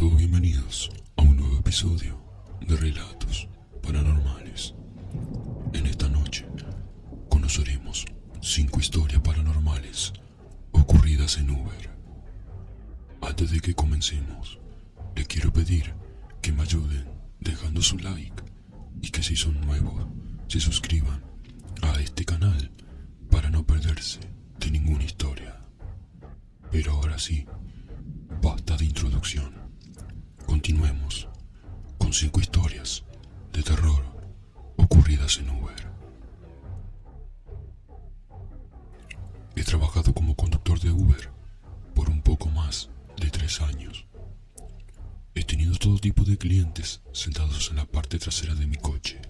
Todos bienvenidos a un nuevo episodio de Relatos Paranormales. En esta noche conoceremos cinco historias paranormales ocurridas en Uber. Antes de que comencemos, les quiero pedir que me ayuden dejando su like y que si son nuevos, se suscriban a este canal para no perderse de ninguna historia. Pero ahora sí, basta de introducción. Continuemos con cinco historias de terror ocurridas en Uber. He trabajado como conductor de Uber por un poco más de tres años. He tenido todo tipo de clientes sentados en la parte trasera de mi coche.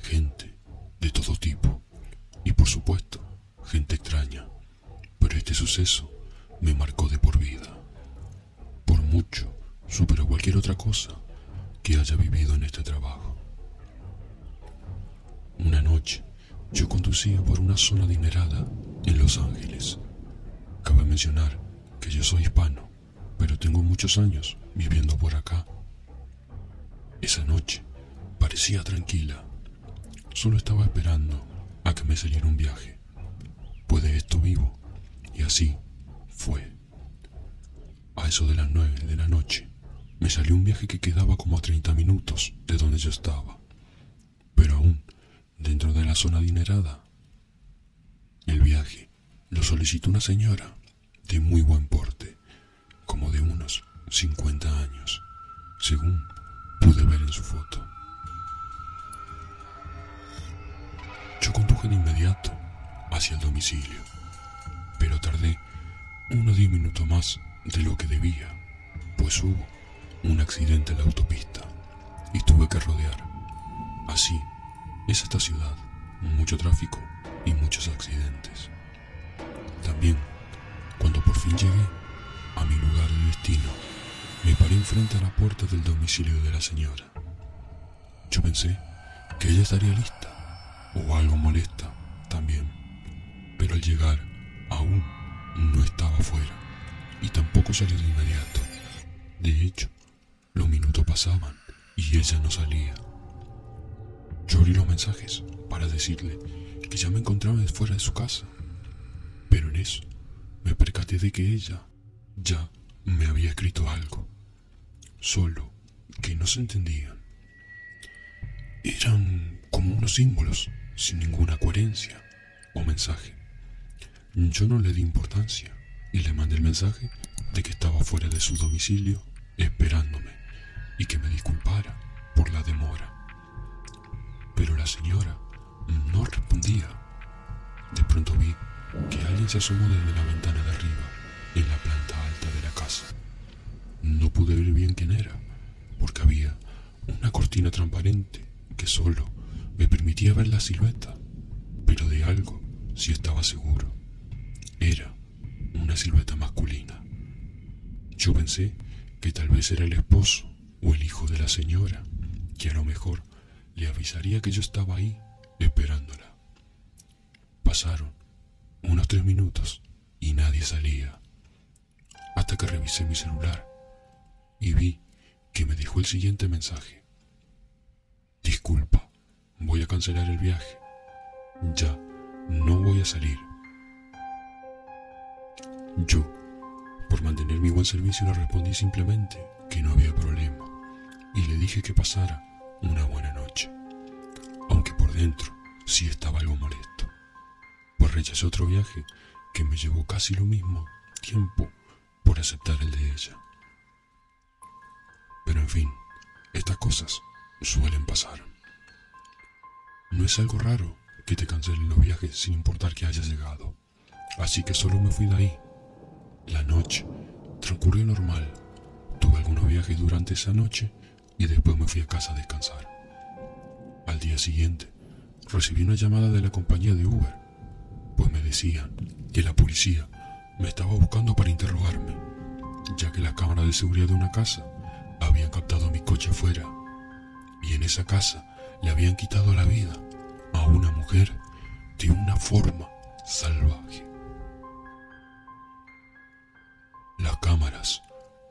Gente de todo tipo. Y por supuesto, gente extraña. Pero este suceso me marcó de por vida. Por mucho, superó cualquier otra cosa que haya vivido en este trabajo. Una noche, yo conducía por una zona adinerada en Los Ángeles. Cabe mencionar que yo soy hispano, pero tengo muchos años viviendo por acá. Esa noche parecía tranquila. Solo estaba esperando a que me saliera un viaje. Pues de esto vivo. Y así fue. A eso de las nueve de la noche, me salió un viaje que quedaba como a 30 minutos de donde yo estaba. Pero aún dentro de la zona adinerada. El viaje lo solicitó una señora de muy buen porte, como de unos 50 años, según pude ver en su foto. Yo conduje de inmediato hacia el domicilio, pero tardé unos 10 minutos más de lo que debía, pues hubo un accidente en la autopista y tuve que rodear. Así es esta ciudad, mucho tráfico y muchos accidentes. También, cuando por fin llegué a mi lugar de destino, me paré enfrente a la puerta del domicilio de la señora. Yo pensé que ella estaría lista o algo molesta también, pero al llegar aún no estaba fuera y tampoco salió de inmediato. De hecho, pasaban y ella no salía. Yo abrí los mensajes para decirle que ya me encontraba fuera de su casa, pero en eso me percaté de que ella ya me había escrito algo, solo que no se entendían. Eran como unos símbolos sin ninguna coherencia o mensaje. Yo no le di importancia y le mandé el mensaje de que estaba fuera de su domicilio esperándome y que me disculpara por la demora. Pero la señora no respondía. De pronto vi que alguien se asomó desde la ventana de arriba, en la planta alta de la casa. No pude ver bien quién era, porque había una cortina transparente que solo me permitía ver la silueta, pero de algo sí estaba seguro. Era una silueta masculina. Yo pensé que tal vez era el esposo o el hijo de la señora, que a lo mejor le avisaría que yo estaba ahí esperándola. Pasaron unos tres minutos y nadie salía, hasta que revisé mi celular y vi que me dejó el siguiente mensaje. Disculpa, voy a cancelar el viaje. Ya, no voy a salir. Yo, por mantener mi buen servicio, le respondí simplemente que no había problema y le dije que pasara una buena noche, aunque por dentro sí estaba algo molesto, pues rechazé otro viaje que me llevó casi lo mismo tiempo por aceptar el de ella. Pero en fin, estas cosas suelen pasar. No es algo raro que te cancelen los viajes sin importar que hayas llegado, así que solo me fui de ahí. La noche transcurrió normal. Tuve algunos viajes durante esa noche y después me fui a casa a descansar. Al día siguiente, recibí una llamada de la compañía de Uber, pues me decían que la policía me estaba buscando para interrogarme, ya que la cámara de seguridad de una casa había captado mi coche afuera, y en esa casa le habían quitado la vida a una mujer de una forma salvaje. Las cámaras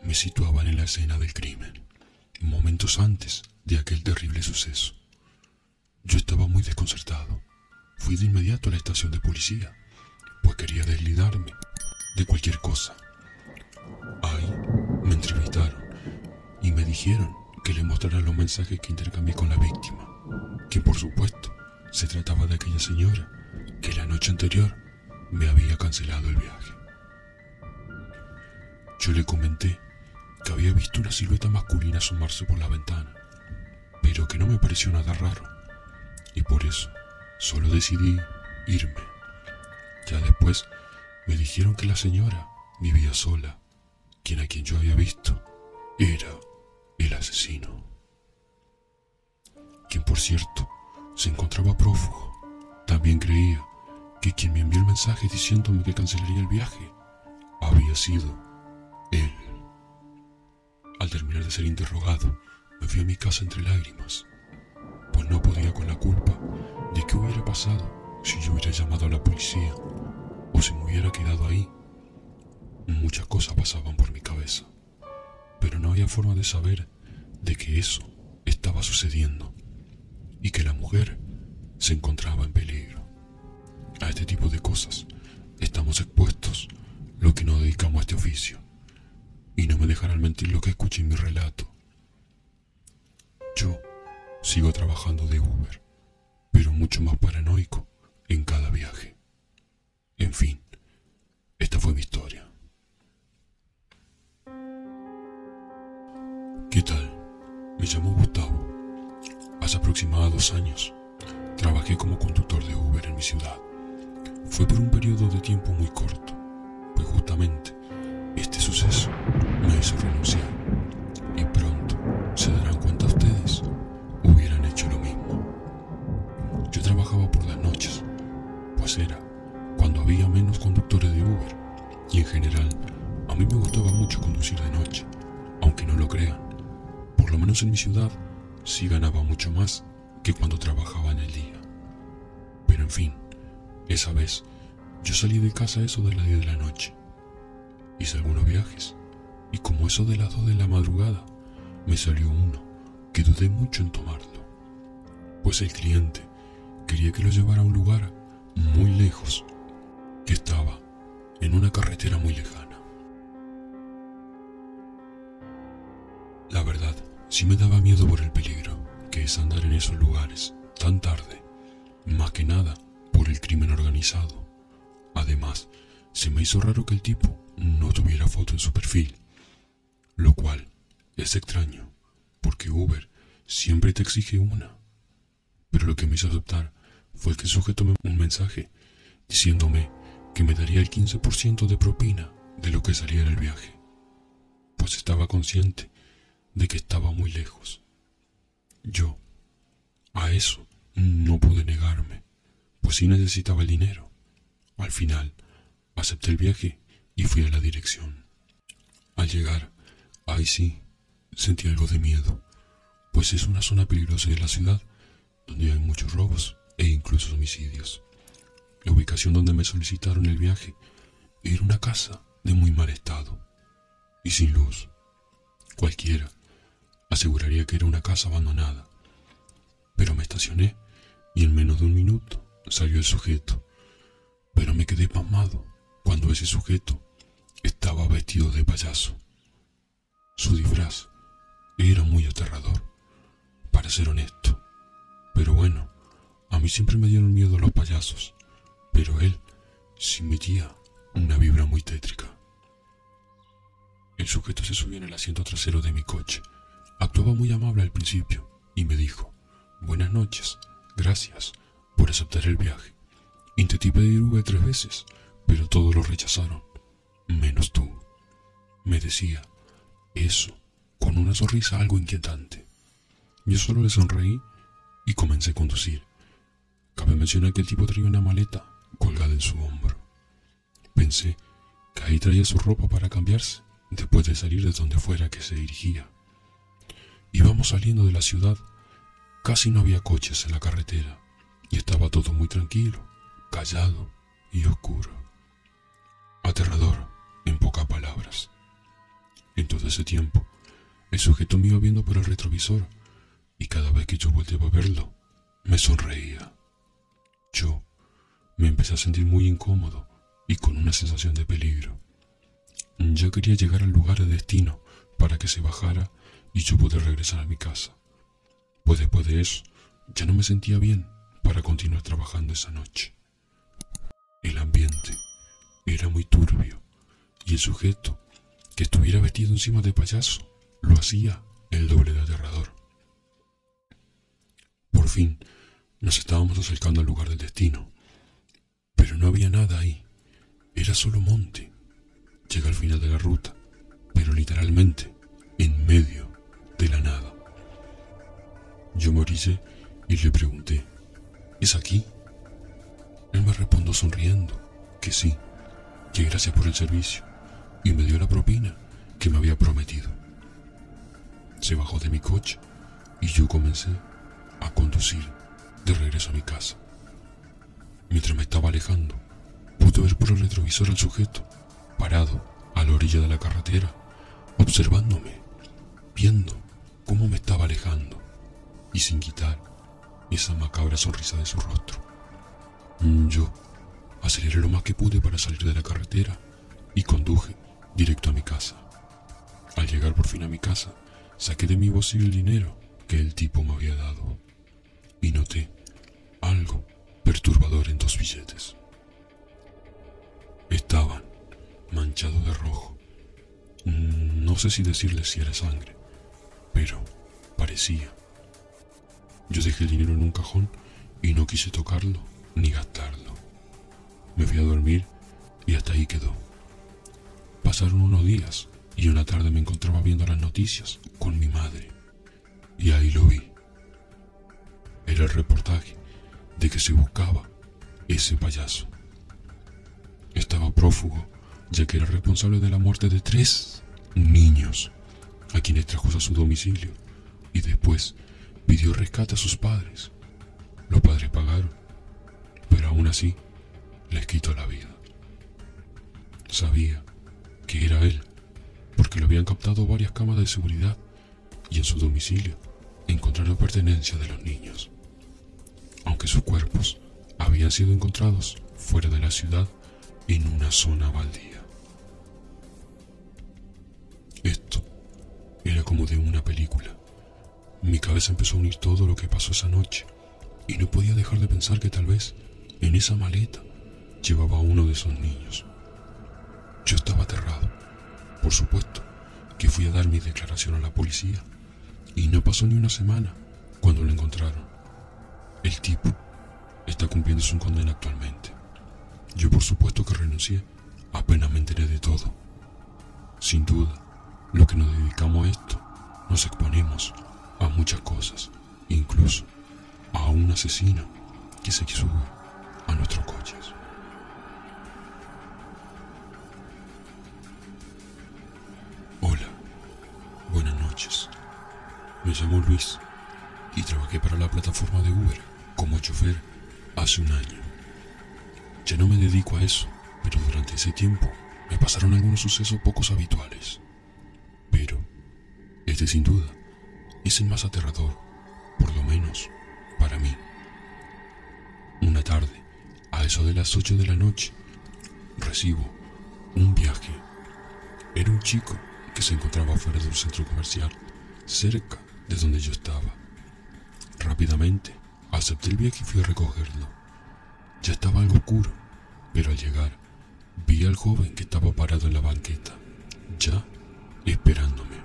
me situaban en la escena del crimen, momentos antes de aquel terrible suceso. Yo estaba muy desconcertado. Fui de inmediato a la estación de policía, pues quería deslidarme de cualquier cosa. Ahí me entrevistaron y me dijeron que le mostrara los mensajes que intercambié con la víctima, que por supuesto se trataba de aquella señora que la noche anterior me había cancelado el viaje. Yo le comenté que había visto una silueta masculina asomarse por la ventana, pero que no me pareció nada raro, y por eso solo decidí irme. Ya después me dijeron que la señora vivía sola, quien a quien yo había visto era el asesino, quien por cierto se encontraba prófugo. También creía que quien me envió el mensaje diciéndome que cancelaría el viaje había sido él. Al terminar de ser interrogado, me fui a mi casa entre lágrimas, pues no podía con la culpa de qué hubiera pasado si yo hubiera llamado a la policía o si me hubiera quedado ahí. Muchas cosas pasaban por mi cabeza, pero no había forma de saber de que eso estaba sucediendo y que la mujer se encontraba en peligro. A este tipo de cosas estamos expuestos lo que nos dedicamos a este oficio. Y no me dejarán mentir lo que escuché en mi relato. Yo sigo trabajando de Uber, pero mucho más paranoico en cada viaje. En fin, esta fue mi historia. ¿Qué tal? Me llamo Gustavo. Hace aproximadamente dos años trabajé como conductor de Uber en mi ciudad. Fue por un periodo de tiempo muy corto, pues justamente este suceso me hizo renunciar. Y pronto se darán cuenta ustedes, hubieran hecho lo mismo. Yo trabajaba por las noches, pues era cuando había menos conductores de Uber. Y en general, a mí me gustaba mucho conducir de noche, aunque no lo crean. Por lo menos en mi ciudad, sí ganaba mucho más que cuando trabajaba en el día. Pero en fin, esa vez yo salí de casa eso de las 10 de la noche. Hice algunos viajes y como eso de las 2 de la madrugada me salió uno que dudé mucho en tomarlo. Pues el cliente quería que lo llevara a un lugar muy lejos que estaba en una carretera muy lejana. La verdad, sí me daba miedo por el peligro que es andar en esos lugares tan tarde, más que nada por el crimen organizado. Además, se me hizo raro que el tipo no tuviera foto en su perfil, lo cual es extraño, porque Uber siempre te exige una. Pero lo que me hizo aceptar fue que el sujeto me un mensaje diciéndome que me daría el 15% de propina de lo que saliera el viaje, pues estaba consciente de que estaba muy lejos. Yo, a eso, no pude negarme, pues sí necesitaba el dinero. Al final, acepté el viaje y fui a la dirección. Al llegar, ahí sí, sentí algo de miedo, pues es una zona peligrosa de la ciudad, donde hay muchos robos e incluso homicidios. La ubicación donde me solicitaron el viaje era una casa de muy mal estado y sin luz. Cualquiera aseguraría que era una casa abandonada. Pero me estacioné y en menos de un minuto salió el sujeto pero me quedé pasmado cuando ese sujeto estaba vestido de payaso. Su disfraz era muy aterrador, para ser honesto. Pero bueno, a mí siempre me dieron miedo los payasos, pero él sí metía una vibra muy tétrica. El sujeto se subió en el asiento trasero de mi coche. Actuaba muy amable al principio y me dijo, buenas noches, gracias por aceptar el viaje. Intenté pedir Uber tres veces, pero todos lo rechazaron, menos tú. Me decía, eso, con una sonrisa algo inquietante. Yo solo le sonreí y comencé a conducir. Cabe mencionar que el tipo traía una maleta colgada en su hombro. Pensé que ahí traía su ropa para cambiarse después de salir de donde fuera que se dirigía. Íbamos saliendo de la ciudad, casi no había coches en la carretera y estaba todo muy tranquilo callado y oscuro. Aterrador, en pocas palabras. En todo ese tiempo, el sujeto me iba viendo por el retrovisor y cada vez que yo volteaba a verlo, me sonreía. Yo me empecé a sentir muy incómodo y con una sensación de peligro. Ya quería llegar al lugar de destino para que se bajara y yo poder regresar a mi casa. Pues después de eso, ya no me sentía bien para continuar trabajando esa noche. El ambiente era muy turbio y el sujeto que estuviera vestido encima de payaso lo hacía el doble de aterrador. Por fin nos estábamos acercando al lugar del destino, pero no había nada ahí, era solo monte. Llega al final de la ruta, pero literalmente en medio de la nada. Yo me orillé y le pregunté, ¿es aquí? Él me respondió sonriendo que sí, gracias por el servicio, y me dio la propina que me había prometido. Se bajó de mi coche y yo comencé a conducir de regreso a mi casa. Mientras me estaba alejando, pude ver por el retrovisor al sujeto, parado a la orilla de la carretera, observándome, viendo cómo me estaba alejando y sin quitar esa macabra sonrisa de su rostro. Yo aceleré lo más que pude para salir de la carretera y conduje directo a mi casa. Al llegar por fin a mi casa, saqué de mi bolsillo el dinero que el tipo me había dado y noté algo perturbador en dos billetes. Estaban manchados de rojo. No sé si decirles si era sangre, pero parecía. Yo dejé el dinero en un cajón y no quise tocarlo ni gastarlo. Me fui a dormir y hasta ahí quedó. Pasaron unos días y una tarde me encontraba viendo las noticias con mi madre. Y ahí lo vi. Era el reportaje de que se buscaba ese payaso. Estaba prófugo, ya que era responsable de la muerte de tres niños, a quienes trajo a su domicilio, y después pidió rescate a sus padres. Los padres pagaron, pero aún así les quitó la vida. Sabía que era él, porque lo habían captado varias cámaras de seguridad y en su domicilio encontraron pertenencia de los niños. Aunque sus cuerpos habían sido encontrados fuera de la ciudad en una zona baldía. Esto era como de una película. Mi cabeza empezó a unir todo lo que pasó esa noche y no podía dejar de pensar que tal vez en esa maleta llevaba a uno de esos niños. Yo estaba aterrado. Por supuesto que fui a dar mi declaración a la policía y no pasó ni una semana cuando lo encontraron. El tipo está cumpliendo su condena actualmente. Yo por supuesto que renuncié apenas me enteré de todo. Sin duda, lo que nos dedicamos a esto, nos exponemos a muchas cosas, incluso a un asesino que se sube a nuestros coches. Me llamo Luis y trabajé para la plataforma de Uber como chofer hace un año. Ya no me dedico a eso, pero durante ese tiempo me pasaron algunos sucesos pocos habituales. Pero, este sin duda, es el más aterrador, por lo menos para mí. Una tarde, a eso de las 8 de la noche, recibo un viaje. Era un chico que se encontraba fuera de un centro comercial, cerca de donde yo estaba. Rápidamente, acepté el viaje y fui a recogerlo. Ya estaba algo oscuro, pero al llegar, vi al joven que estaba parado en la banqueta, ya esperándome.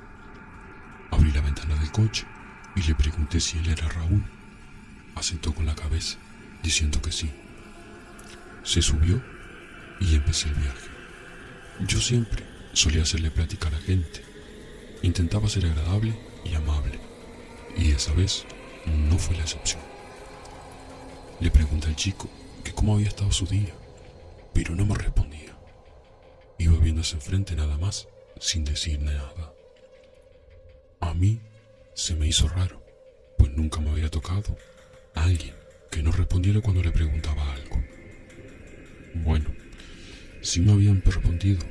Abrí la ventana del coche y le pregunté si él era Raúl. Asentó con la cabeza, diciendo que sí. Se subió y empecé el viaje. Yo siempre solía hacerle plática a la gente. Intentaba ser agradable y amable. Y esa vez no fue la excepción. Le pregunté al chico que cómo había estado su día, pero no me respondía. Iba viéndose enfrente nada más, sin decir nada. A mí se me hizo raro, pues nunca me había tocado a alguien que no respondiera cuando le preguntaba algo. Bueno, sí me habían respondido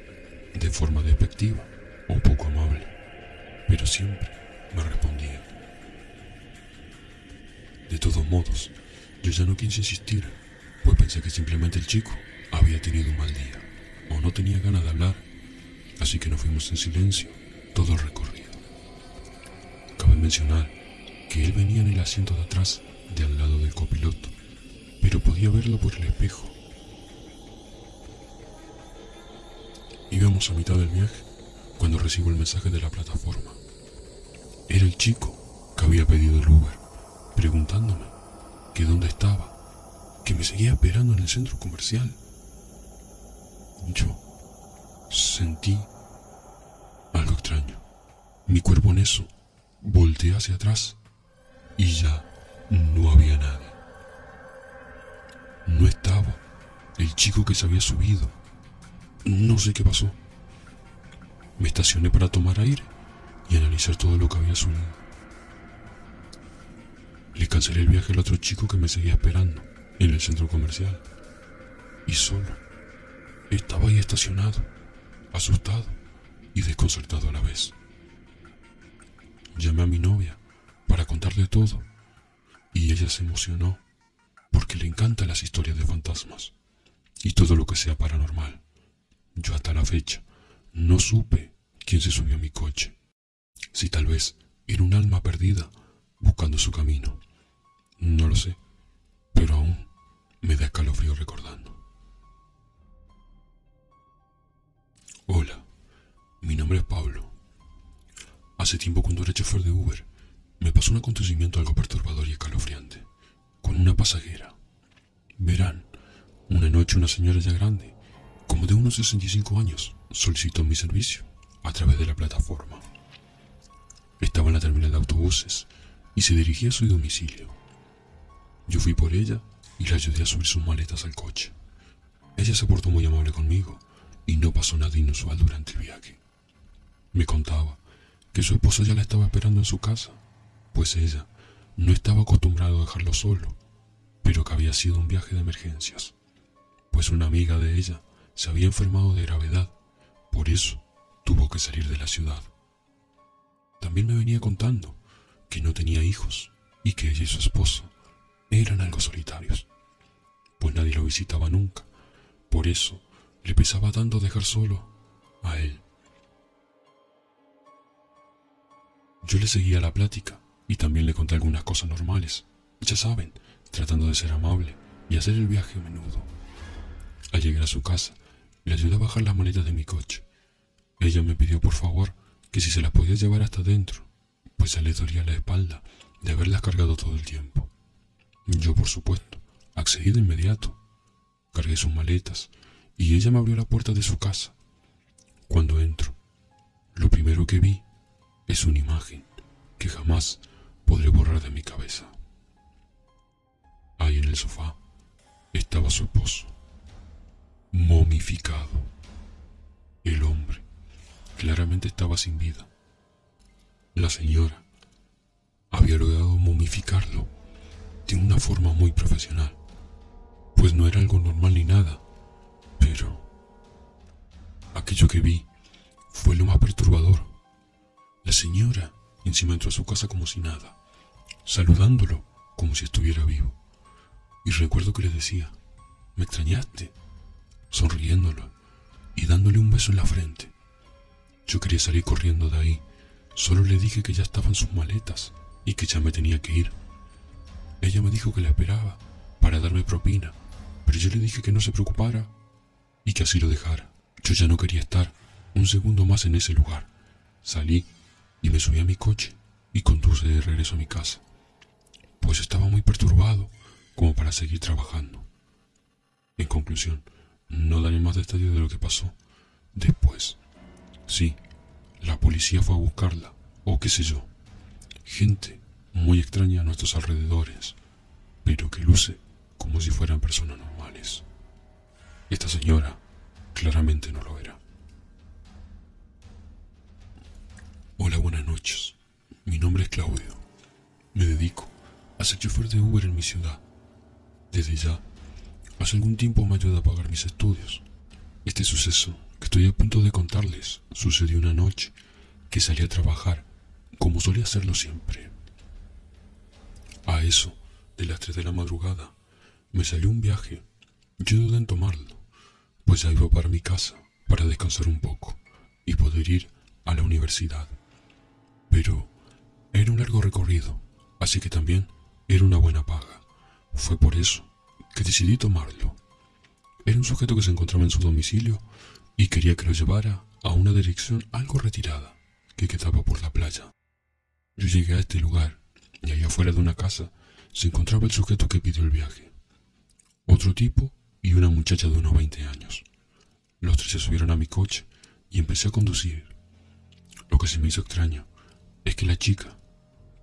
de forma despectiva, o poco amable, pero siempre me respondía. De todos modos, yo ya no quise insistir, pues pensé que simplemente el chico había tenido un mal día o no tenía ganas de hablar, así que nos fuimos en silencio todo el recorrido. Cabe mencionar que él venía en el asiento de atrás, de al lado del copiloto, pero podía verlo por el espejo. Íbamos a mitad del viaje cuando recibo el mensaje de la plataforma. Era el chico que había pedido el Uber estaba, que me seguía esperando en el centro comercial. Yo sentí algo extraño. Mi cuerpo en eso volteé hacia atrás y ya no había nadie. No estaba el chico que se había subido. No sé qué pasó. Me estacioné para tomar aire y analizar todo lo que había subido. Le cancelé el viaje al otro chico que me seguía esperando en el centro comercial. Y solo. Estaba ahí estacionado, asustado y desconcertado a la vez. Llamé a mi novia para contarle todo y ella se emocionó porque le encantan las historias de fantasmas y todo lo que sea paranormal. Yo hasta la fecha no supe quién se subió a mi coche. Si tal vez era un alma perdida buscando su camino. No lo sé, pero aún me da escalofrío recordando. Hola, mi nombre es Pablo. Hace tiempo cuando era chofer de Uber, me pasó un acontecimiento algo perturbador y escalofriante, con una pasajera. Verán, una noche una señora ya grande, como de unos 65 años, solicitó mi servicio a través de la plataforma. Estaba en la terminal de autobuses y se dirigía a su domicilio. Yo fui por ella y la ayudé a subir sus maletas al coche. Ella se portó muy amable conmigo y no pasó nada inusual durante el viaje. Me contaba que su esposa ya la estaba esperando en su casa, pues ella no estaba acostumbrada a dejarlo solo, pero que había sido un viaje de emergencias, pues una amiga de ella se había enfermado de gravedad, por eso tuvo que salir de la ciudad. También me venía contando que no tenía hijos y que ella y su esposo eran algo solitarios, pues nadie lo visitaba nunca. Por eso le pesaba tanto dejar solo a él. Yo le seguía la plática y también le conté algunas cosas normales, ya saben, tratando de ser amable y hacer el viaje a menudo. Al llegar a su casa, le ayudé a bajar las maletas de mi coche. Ella me pidió por favor que si se las podía llevar hasta dentro, pues a le dolía la espalda de haberlas cargado todo el tiempo. Yo, por supuesto, accedí de inmediato. Cargué sus maletas y ella me abrió la puerta de su casa. Cuando entro, lo primero que vi es una imagen que jamás podré borrar de mi cabeza. Ahí en el sofá estaba su esposo, momificado. El hombre claramente estaba sin vida. La señora había logrado momificarlo de una forma muy profesional, pues no era algo normal ni nada, pero aquello que vi fue lo más perturbador. La señora encima entró a su casa como si nada, saludándolo como si estuviera vivo. Y recuerdo que le decía, ¿me extrañaste? Sonriéndolo y dándole un beso en la frente. Yo quería salir corriendo de ahí, solo le dije que ya estaban sus maletas y que ya me tenía que ir. Ella me dijo que la esperaba para darme propina, pero yo le dije que no se preocupara y que así lo dejara. Yo ya no quería estar un segundo más en ese lugar. Salí y me subí a mi coche y conduje de regreso a mi casa, pues estaba muy perturbado como para seguir trabajando. En conclusión, no daré más detalles de lo que pasó. Después, sí, la policía fue a buscarla, o qué sé yo. Gente muy extraña a nuestros alrededores, pero que luce como si fueran personas normales. Esta señora claramente no lo era. Hola, buenas noches. Mi nombre es Claudio. Me dedico a ser chofer de Uber en mi ciudad. Desde ya, hace algún tiempo me ayuda a pagar mis estudios. Este suceso que estoy a punto de contarles sucedió una noche que salí a trabajar, como solía hacerlo siempre. A eso, de las tres de la madrugada, me salió un viaje. Yo dudé en tomarlo, pues ya iba para mi casa para descansar un poco y poder ir a la universidad. Pero era un largo recorrido, así que también era una buena paga. Fue por eso que decidí tomarlo. Era un sujeto que se encontraba en su domicilio y quería que lo llevara a una dirección algo retirada que quedaba por la playa. Yo llegué a este lugar y allá afuera de una casa se encontraba el sujeto que pidió el viaje. Otro tipo y una muchacha de unos 20 años. Los tres se subieron a mi coche y empecé a conducir. Lo que se me hizo extraño es que la chica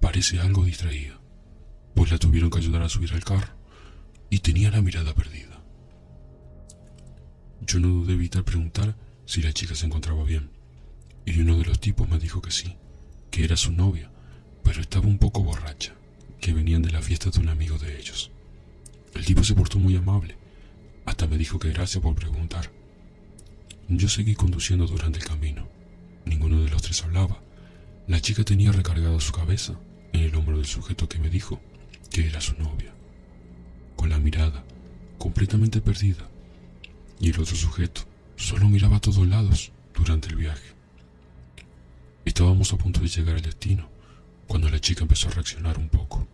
parece algo distraída, pues la tuvieron que ayudar a subir al carro y tenía la mirada perdida. Yo no dudé evitar preguntar si la chica se encontraba bien, y uno de los tipos me dijo que sí, que era su novia, pero estaba un poco borracha, que venían de la fiesta de un amigo de ellos. El tipo se portó muy amable, hasta me dijo que gracias por preguntar. Yo seguí conduciendo durante el camino. Ninguno de los tres hablaba. La chica tenía recargada su cabeza en el hombro del sujeto que me dijo que era su novia, con la mirada completamente perdida, y el otro sujeto solo miraba a todos lados durante el viaje. Estábamos a punto de llegar al destino cuando la chica empezó a reaccionar un poco.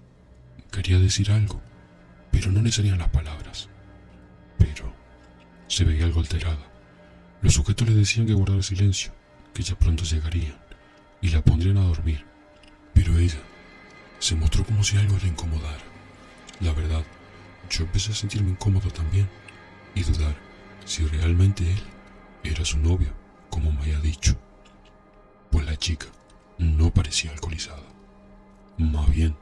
Quería decir algo, pero no le salían las palabras. Pero se veía algo alterada. Los sujetos le decían que guardara silencio, que ya pronto llegarían y la pondrían a dormir. Pero ella se mostró como si algo le incomodara. La verdad, yo empecé a sentirme incómodo también y dudar si realmente él era su novio, como me había dicho. Pues la chica no parecía alcoholizada. Más bien,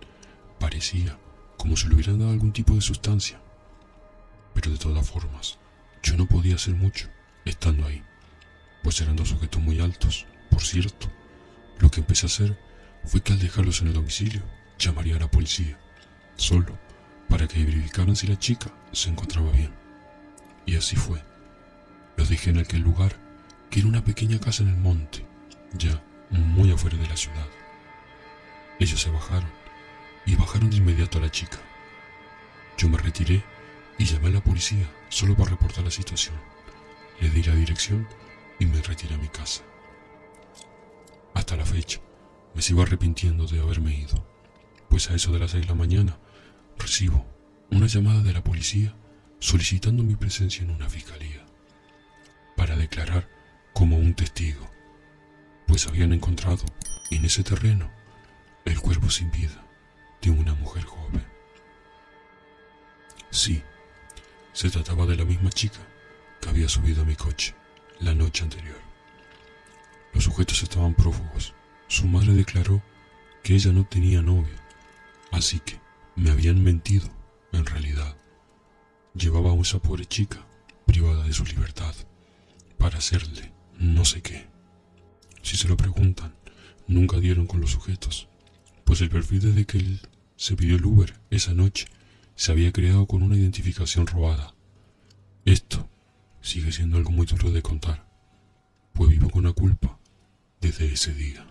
parecía como si le hubieran dado algún tipo de sustancia. Pero de todas formas, yo no podía hacer mucho estando ahí, pues eran dos sujetos muy altos, por cierto. Lo que empecé a hacer fue que al dejarlos en el domicilio, llamaría a la policía, solo para que verificaran si la chica se encontraba bien. Y así fue. Los dejé en aquel lugar, que era una pequeña casa en el monte, ya muy afuera de la ciudad. Ellos se bajaron y bajaron de inmediato a la chica. Yo me retiré y llamé a la policía solo para reportar la situación. Le di la dirección y me retiré a mi casa. Hasta la fecha, me sigo arrepintiendo de haberme ido, pues a eso de las seis de la mañana recibo una llamada de la policía solicitando mi presencia en una fiscalía para declarar como un testigo, pues habían encontrado en ese terreno el cuerpo sin vida de una mujer joven. Sí, se trataba de la misma chica que había subido a mi coche la noche anterior. Los sujetos estaban prófugos. Su madre declaró que ella no tenía novia, así que me habían mentido en realidad. Llevaba a esa pobre chica privada de su libertad para hacerle no sé qué. Si se lo preguntan, nunca dieron con los sujetos, pues el perfil desde que él se pidió el Uber esa noche se había creado con una identificación robada. Esto sigue siendo algo muy duro de contar, pues vivo con la culpa desde ese día.